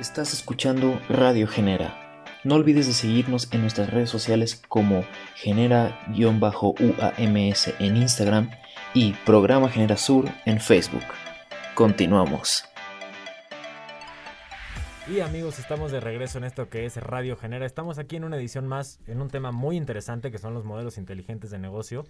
Estás escuchando Radio Genera. No olvides de seguirnos en nuestras redes sociales como Genera-UAMS en Instagram y Programa Genera Sur en Facebook. Continuamos. Y amigos, estamos de regreso en esto que es Radio Genera. Estamos aquí en una edición más, en un tema muy interesante que son los modelos inteligentes de negocio.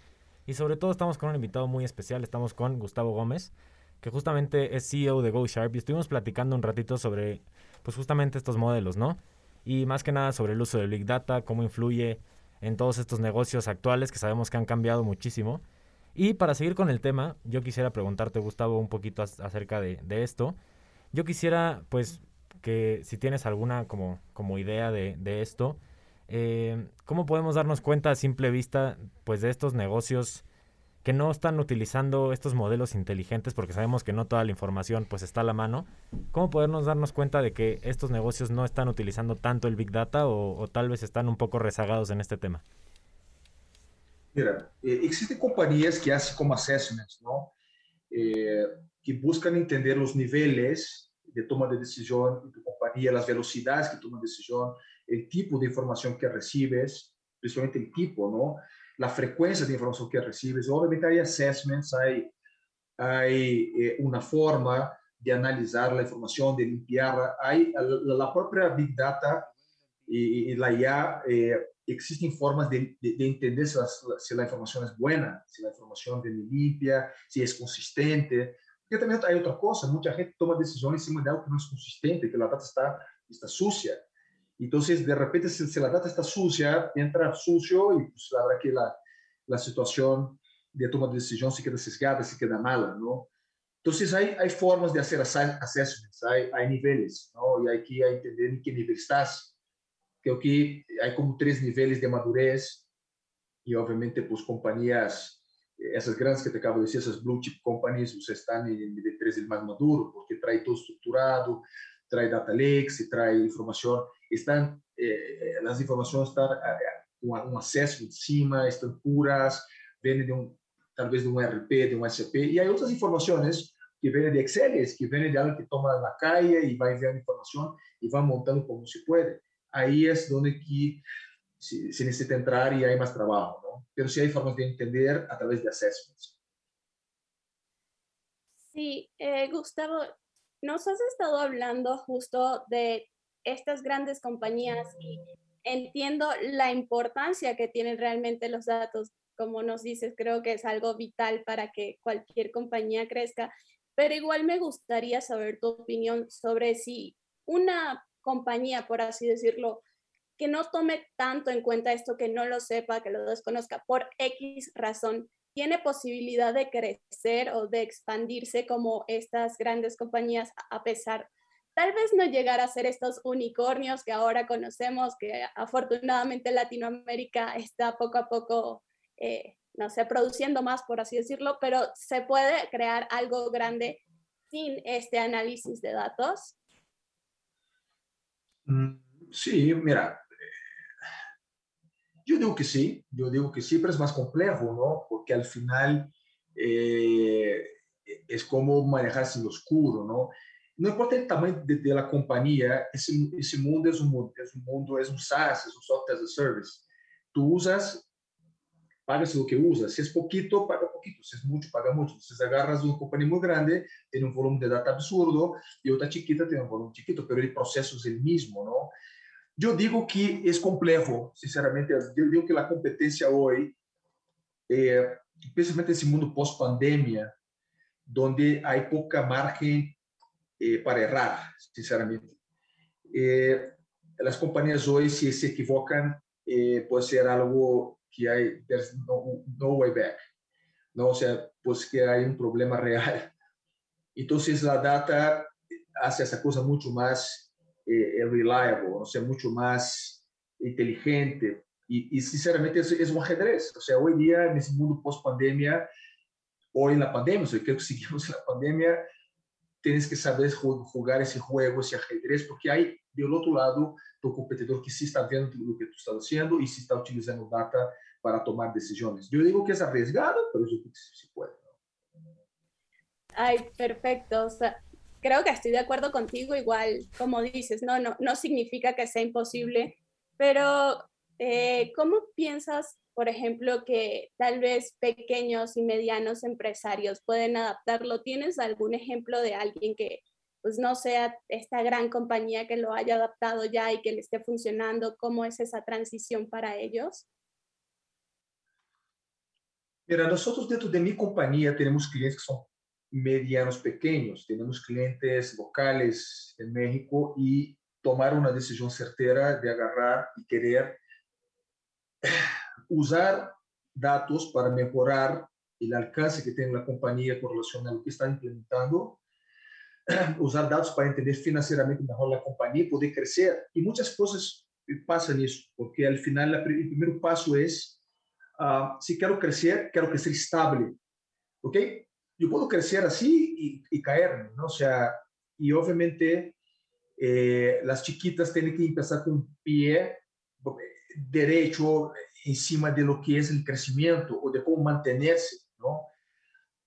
Y sobre todo estamos con un invitado muy especial, estamos con Gustavo Gómez, que justamente es CEO de GoSharp y estuvimos platicando un ratito sobre pues justamente estos modelos, ¿no? Y más que nada sobre el uso del Big Data, cómo influye en todos estos negocios actuales que sabemos que han cambiado muchísimo. Y para seguir con el tema, yo quisiera preguntarte, Gustavo, un poquito acerca de, esto. Yo quisiera, pues, que si tienes alguna como, como idea de, de esto, eh, ¿cómo podemos darnos cuenta a simple vista, pues, de estos negocios que no están utilizando estos modelos inteligentes porque sabemos que no toda la información pues está a la mano. ¿Cómo podernos darnos cuenta de que estos negocios no están utilizando tanto el Big Data o, tal vez están un poco rezagados en este tema? Mira, eh, existen compañías que hacen como assessments, ¿no? Eh, que buscan entender los niveles de toma de decisión de tu compañía, las velocidades que toma decisión, el tipo de información que recibes, principalmente el tipo, ¿no? La frecuencia de información que recibes. Obviamente hay assessments, hay eh, una forma de analizar la información, de limpiarla. La, la propia Big Data y, y la IA, eh, formas de, de, de entender si la, si la, información es buena, si la información viene limpia, si es consistente. Porque también hay otra cosa, mucha gente toma decisiones encima de algo que no es consistente, que la data está, está sucia. Entonces, de repente, si, la data está sucia, entra sucio y pues la verdad que la, la situación de toma de decisión se queda sesgada, se queda mala, ¿no? Entonces, hay, hay formas de hacer assessments, hay, hay niveles, ¿no? Y hay que entender en qué nivel estás. Creo que hay como tres niveles de madurez y obviamente, pues compañías, esas grandes que te acabo de decir, esas blue chip companies, pues están en el nivel 3 el más maduro, porque trae todo estructurado, trae data lakes, trae información están, eh, las informaciones están con un acceso encima, están puras, vienen de un, tal vez de un RP, de un SAP, y hay otras informaciones que vienen de Excel, que vienen de alguien que toma la calle y va enviando información y va montando como se puede. Ahí es donde que se, se entrar y hay más trabajo, ¿no? Pero sí hay formas de entender a través de assessments. Sí, eh, Gustavo, nos has estado hablando justo de estas grandes compañías y entiendo la importancia que tienen realmente los datos. Como nos dices, creo que es algo vital para que cualquier compañía crezca, pero igual me gustaría saber tu opinión sobre si una compañía, por así decirlo, que no tome tanto en cuenta esto, que no lo sepa, que lo desconozca por X razón, tiene posibilidad de crecer o de expandirse como estas grandes compañías a pesar tal vez no llegar a ser estos unicornios que ahora conocemos, que afortunadamente Latinoamérica está poco a poco, eh, no sé, produciendo más, por así decirlo, pero se puede crear algo grande sin este análisis de datos. Mm, sí, mira, yo digo que sí, yo digo que sí, pero es más complejo, ¿no? Porque al final eh, es como manejarse en lo oscuro, ¿no? Não importa o tamanho de, de la companhia, esse, esse mundo um mundo, é um mundo, é um SaaS, é um software as a service. Tu usas, pagas o que usas. Se é pouquito, paga pouquito. Se é muito, paga muito. Se agarras uma companhia muito grande, tem um volume de data absurdo, e outra chiquita tem um volume chiquito, mas o processo é o mesmo, não? Eu digo que é complexo, sinceramente. Eu digo que a competência hoje, é, principalmente nesse mundo pós-pandemia, onde há pouca margem eh, para errar, sinceramente. Eh, las compañías hoy, si se equivocan, eh, ser algo que hay, there's no, no, way back, ¿no? O sea, pues que hay un problema real. Entonces, la data hace esa cosa mucho más eh, reliable, o sea, mucho más inteligente. Y, y sinceramente, es, es, un ajedrez. O sea, hoy día, en ese mundo post-pandemia, hoy en la pandemia, o sea, creo que seguimos en la pandemia, tienes que saber jugar ese juego, ese ajedrez, porque hay del otro lado tu competidor que sí está viendo lo que tú estás haciendo y sí está utilizando data para tomar decisiones. Yo digo que es arriesgado, yo creo que sí, puede. Ay, perfecto. O sea, creo que estoy de acuerdo contigo, igual como dices, no, no, no significa que sea imposible, pero eh, ¿cómo piensas, por ejemplo, que tal vez pequeños y medianos empresarios pueden adaptarlo? ¿Tienes algún ejemplo de alguien que pues no sea esta gran compañía que lo haya adaptado ya y que le esté funcionando? ¿Cómo es esa transición para ellos? Mira, nosotros dentro de mi compañía tenemos clientes que son medianos pequeños, tenemos clientes locales en México y tomar una decisión certera de agarrar y querer usar datos para mejorar el alcance que tiene la compañía con relación a lo que está implementando, usar datos para entender financieramente mejor la compañía y poder crecer. Y muchas cosas pasan eso, porque al final el primer paso es, uh, si quiero crecer, quiero crecer estable, ¿ok? Yo puedo crecer así y, y ¿no? O sea, y obviamente eh, las chiquitas tienen que empezar con un pie derecho encima de lo que es el crecimiento o de cómo mantenerse, ¿no?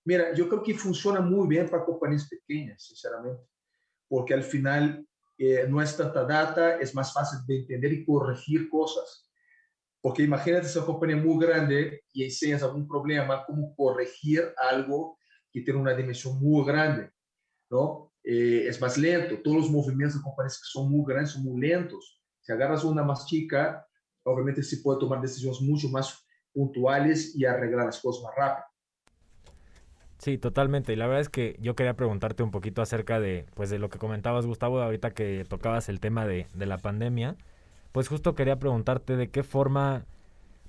Mira, yo creo que funciona muy bien para compañías pequeñas, sinceramente, porque al final eh, no es tanta data, es más fácil de entender y corregir cosas. Porque imagínate esa compañía muy grande y enseñas algún problema, cómo corregir algo que tiene una dimensión muy grande, ¿no? Eh, es más lento. Todos los movimientos de compañías que son muy grandes son muy lentos. Si agarras una más chica, obviamente se puede tomar decisiones mucho más puntuales y arreglar las cosas más rápido. Sí, totalmente. Y la verdad es que yo quería preguntarte un poquito acerca de, pues, de lo que comentabas, Gustavo, ahorita que tocabas el tema de, de la pandemia. Pues justo quería preguntarte de qué forma,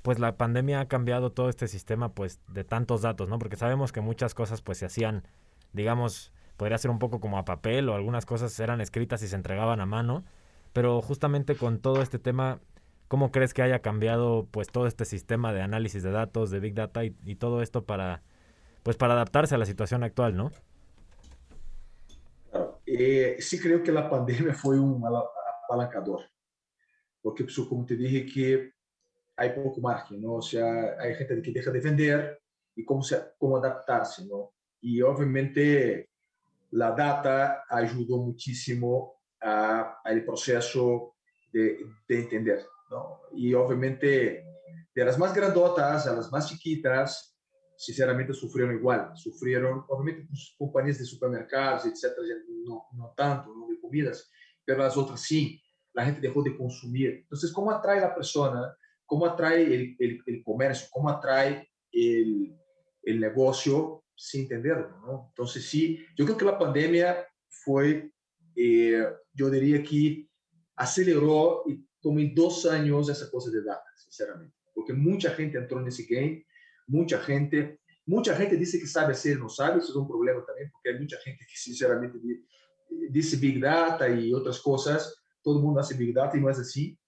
pues, la pandemia ha cambiado todo este sistema, pues, de tantos datos, ¿no? Porque sabemos que muchas cosas, pues, se hacían, digamos, podría ser un poco como a papel o algunas cosas eran escritas y se entregaban a mano. Pero justamente con todo este tema, ¿Cómo crees que haya cambiado pues todo este sistema de análisis de datos, de Big Data y, todo esto para, pues, para adaptarse a la situación actual, no? Eh, sí creo que la pandemia fue un apalancador, porque pues, como te dije que hay poco margen, ¿no? O sea, hay gente que deja de vender y cómo, se, cómo adaptarse, ¿no? Y obviamente la data ayudó muchísimo al proceso de, de entender. Y obviamente de las más grandotas a las más chiquitas, sinceramente sufrieron igual, sufrieron, obviamente pues, compañías de supermercados, etcétera, no, no tanto, no de comidas, pero las otras sí, la gente dejó de consumir. Entonces, ¿cómo atrae la persona? ¿Cómo atrae el, el, el comercio? ¿Cómo atrae el, el negocio sin entenderlo? ¿no? Entonces, sí, yo creo que la pandemia fue, eh, yo diría que aceleró y tomé dos años esa cosa de data, sinceramente, porque mucha gente entró en ese game, mucha gente, mucha gente dice que sabe hacer, no sabe, eso es un problema también, porque hay mucha gente que sinceramente dice Big Data y otras cosas, todo el mundo hace Big Data y no es así.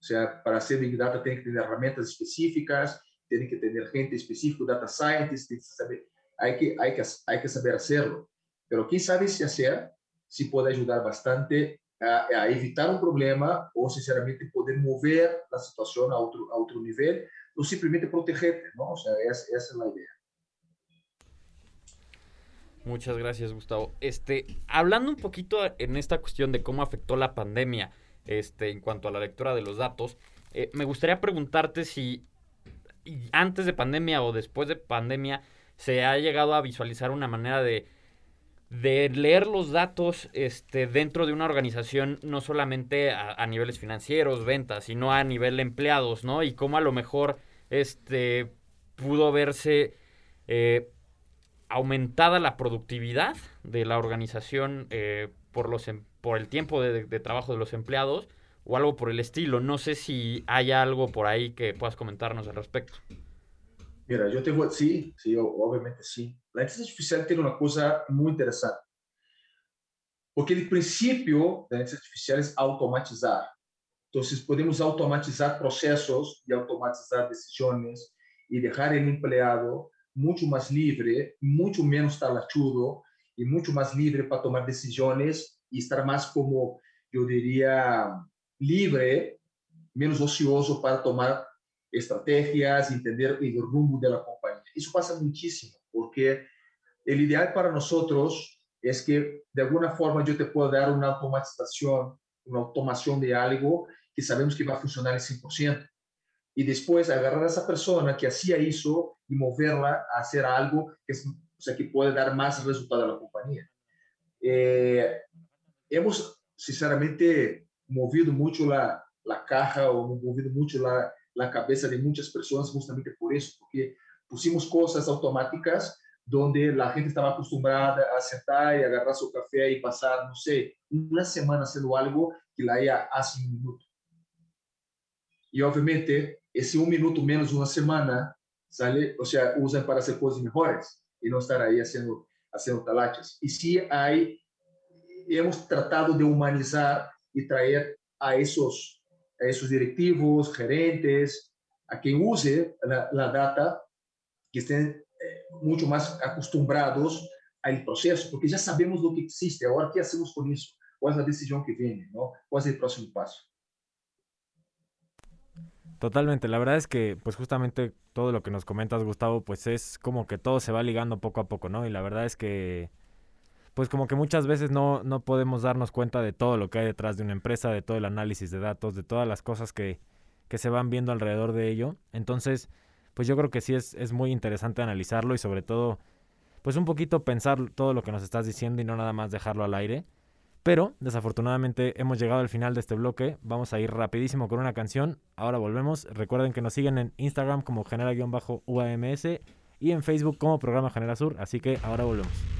O sea, para hacer Big Data tiene que tener herramientas específicas, tiene que tener gente específica, data scientist, saber, hay, que, hay, que, hay que saber hacerlo. Pero quien sabe si hacer, sí puede ayudar bastante a, a, evitar um problema ou, sinceramente, poder mover a situação a outro, a outro nível ou simplesmente protegerte, ¿no? O sea, es, esa es la idea. Muchas gracias, Gustavo. Este, hablando un poquito en esta cuestión de cómo afectó la pandemia este, en cuanto a la lectura de los datos, eh, me gustaría preguntarte si antes de pandemia o después de pandemia se ha llegado a visualizar una manera de de leer los datos este, dentro de una organización, no solamente a, niveles financieros, ventas, sino a nivel de empleados, ¿no? Y cómo a lo mejor este, pudo verse eh, aumentada la productividad de la organización eh, por, los, em, por el tiempo de, de, trabajo de los empleados o algo por el estilo. No sé si hay algo por ahí que puedas comentarnos al respecto. Mira, yo tengo, sí, sí, obviamente sí. La inteligencia artificial tiene una cosa muy interesante. Porque el principio de la inteligencia artificial es automatizar. Entonces, podemos automatizar procesos y automatizar decisiones y dejar el empleado mucho más libre, mucho menos talachudo y mucho más libre para tomar decisiones y estar más como, yo diría, libre, menos ocioso para tomar estrategias, entender el rumbo de la compañía. Eso pasa muchísimo, porque el ideal para nosotros es que de alguna forma yo te puedo dar una automatización, una automación de algo que sabemos que va a funcionar en 100%. Y después agarrar a esa persona que hacía eso y moverla a hacer algo que, es, o sea, que puede dar más resultado a la compañía. Eh, hemos, sinceramente, movido mucho la, la caja o movido mucho la, la cabeza de muchas personas justamente por eso, porque pusimos cosas automáticas donde la gente estaba acostumbrada a sentar y agarrar su café y pasar, no sé, una semana haciendo algo que la haría hace un minuto. Y obviamente, ese un minuto menos una semana, sale, o sea, usan para hacer cosas mejores y no estar ahí haciendo, haciendo talachas. Y sí hay, hemos tratado de humanizar y traer a esos, a esos directivos, gerentes, a quien use la, la data, que estén muito mais acostumbrados ao processo, porque já sabemos do que existe. Agora, o que hacemos com isso? Qual é a decisão que vem? ¿no? ¿Cuál es el próximo paso? Totalmente, la verdad es que pues justamente todo lo que nos comentas Gustavo pues es como que todo se va ligando poco a poco, ¿no? Y la verdad es que pues como que muchas veces no, no podemos darnos cuenta de todo lo que hay detrás de una empresa, de todo el análisis de datos, de todas las cosas que, que se van viendo alrededor de ello. Entonces, pues yo creo que sí es, es muy interesante analizarlo y sobre todo, pues un poquito pensar todo lo que nos estás diciendo y no nada más dejarlo al aire. Pero desafortunadamente hemos llegado al final de este bloque. Vamos a ir rapidísimo con una canción. Ahora volvemos. Recuerden que nos siguen en Instagram como genera-uams y en Facebook como programa Genera Sur. Así que ahora volvemos.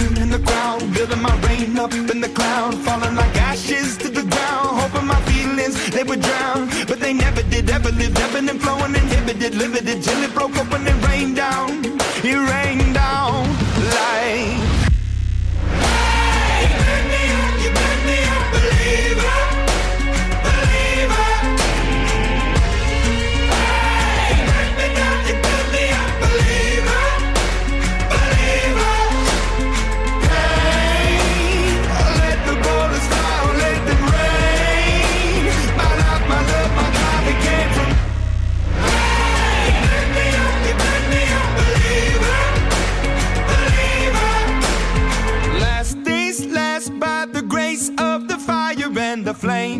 in the ground, building my rain up in the cloud, falling like ashes to the ground. Hoping my feelings they would drown, but they never did. Ever lived, ebbing and flowing, inhibited, limited, till it broke open and rained down. It rained.